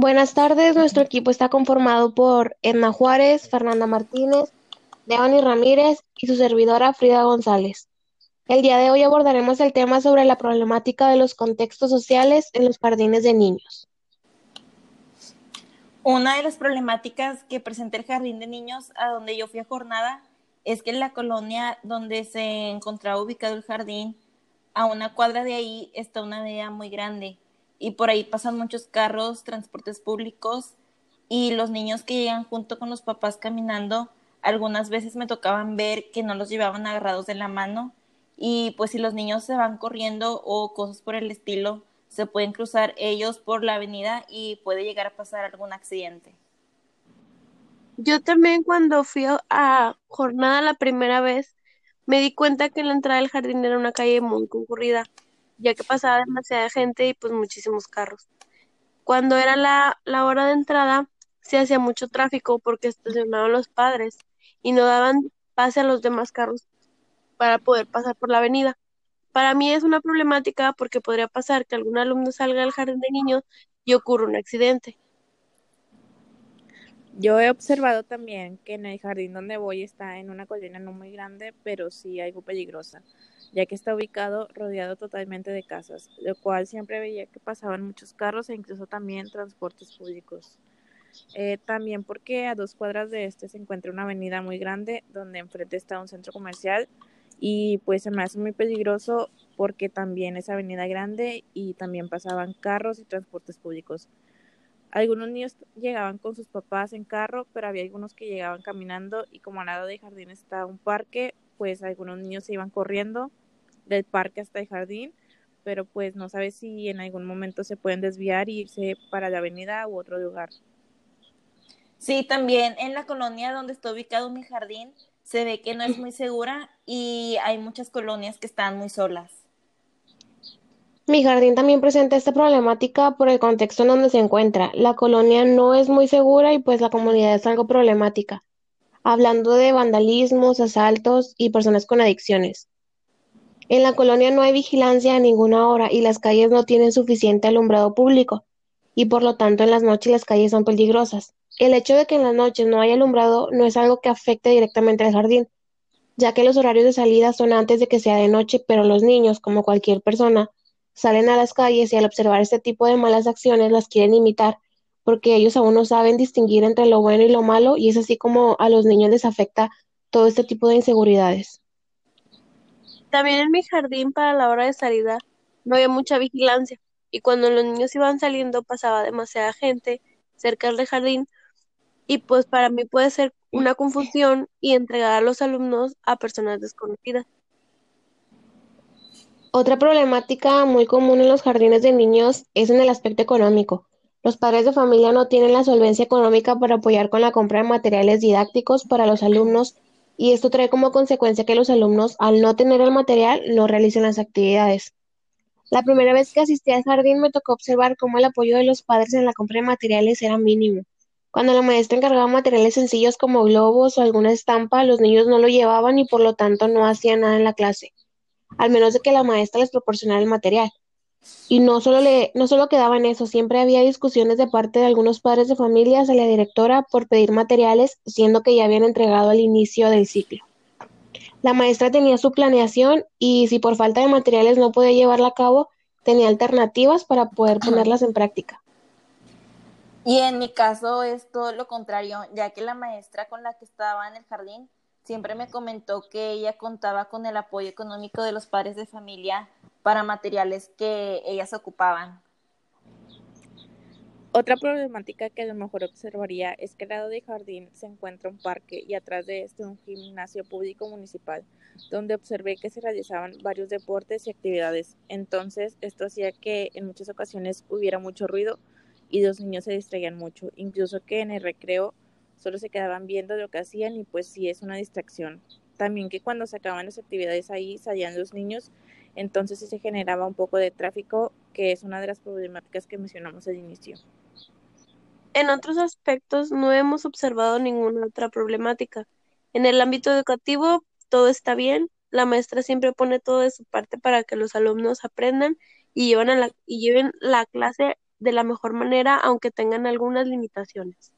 Buenas tardes, nuestro equipo está conformado por Edna Juárez, Fernanda Martínez, Devani Ramírez y su servidora Frida González. El día de hoy abordaremos el tema sobre la problemática de los contextos sociales en los jardines de niños. Una de las problemáticas que presenta el jardín de niños a donde yo fui a jornada es que en la colonia donde se encontraba ubicado el jardín, a una cuadra de ahí está una avenida muy grande y por ahí pasan muchos carros, transportes públicos y los niños que llegan junto con los papás caminando, algunas veces me tocaban ver que no los llevaban agarrados de la mano y pues si los niños se van corriendo o cosas por el estilo, se pueden cruzar ellos por la avenida y puede llegar a pasar algún accidente. Yo también cuando fui a jornada la primera vez, me di cuenta que la entrada del jardín era una calle muy concurrida, ya que pasaba demasiada gente y pues muchísimos carros. Cuando era la, la hora de entrada, se hacía mucho tráfico porque estacionaban los padres y no daban pase a los demás carros para poder pasar por la avenida. Para mí es una problemática porque podría pasar que algún alumno salga del jardín de niños y ocurra un accidente. Yo he observado también que en el jardín donde voy está en una colina no muy grande, pero sí algo peligrosa, ya que está ubicado rodeado totalmente de casas, lo cual siempre veía que pasaban muchos carros e incluso también transportes públicos. Eh, también porque a dos cuadras de este se encuentra una avenida muy grande donde enfrente está un centro comercial y pues se me hace muy peligroso porque también es avenida grande y también pasaban carros y transportes públicos. Algunos niños llegaban con sus papás en carro, pero había algunos que llegaban caminando y como al lado del jardín está un parque, pues algunos niños se iban corriendo del parque hasta el jardín, pero pues no sabe si en algún momento se pueden desviar y irse para la avenida u otro lugar. Sí, también en la colonia donde está ubicado mi jardín se ve que no es muy segura y hay muchas colonias que están muy solas. Mi jardín también presenta esta problemática por el contexto en donde se encuentra. La colonia no es muy segura y pues la comunidad es algo problemática, hablando de vandalismos, asaltos y personas con adicciones. En la colonia no hay vigilancia a ninguna hora y las calles no tienen suficiente alumbrado público y por lo tanto en las noches las calles son peligrosas. El hecho de que en las noches no haya alumbrado no es algo que afecte directamente al jardín, ya que los horarios de salida son antes de que sea de noche, pero los niños, como cualquier persona, salen a las calles y al observar este tipo de malas acciones las quieren imitar, porque ellos aún no saben distinguir entre lo bueno y lo malo, y es así como a los niños les afecta todo este tipo de inseguridades. También en mi jardín para la hora de salida no había mucha vigilancia, y cuando los niños iban saliendo pasaba demasiada gente cerca del jardín y pues para mí puede ser una confusión y entregar a los alumnos a personas desconocidas. Otra problemática muy común en los jardines de niños es en el aspecto económico. Los padres de familia no tienen la solvencia económica para apoyar con la compra de materiales didácticos para los alumnos y esto trae como consecuencia que los alumnos, al no tener el material, no realicen las actividades. La primera vez que asistí al jardín me tocó observar cómo el apoyo de los padres en la compra de materiales era mínimo. Cuando la maestra encargaba materiales sencillos como globos o alguna estampa, los niños no lo llevaban y por lo tanto no hacían nada en la clase, al menos de que la maestra les proporcionara el material. Y no solo, le, no solo quedaba en eso, siempre había discusiones de parte de algunos padres de familia hacia la directora por pedir materiales, siendo que ya habían entregado al inicio del ciclo. La maestra tenía su planeación y si por falta de materiales no podía llevarla a cabo, tenía alternativas para poder ponerlas en práctica. Y en mi caso es todo lo contrario, ya que la maestra con la que estaba en el jardín siempre me comentó que ella contaba con el apoyo económico de los padres de familia para materiales que ellas ocupaban. Otra problemática que a lo mejor observaría es que al lado del jardín se encuentra un parque y atrás de este un gimnasio público municipal, donde observé que se realizaban varios deportes y actividades. Entonces, esto hacía que en muchas ocasiones hubiera mucho ruido y los niños se distraían mucho, incluso que en el recreo solo se quedaban viendo lo que hacían y pues sí es una distracción. También que cuando se acababan las actividades ahí salían los niños, entonces sí se generaba un poco de tráfico, que es una de las problemáticas que mencionamos al inicio. En otros aspectos no hemos observado ninguna otra problemática. En el ámbito educativo todo está bien, la maestra siempre pone todo de su parte para que los alumnos aprendan y, lleven, a la, y lleven la clase de la mejor manera, aunque tengan algunas limitaciones.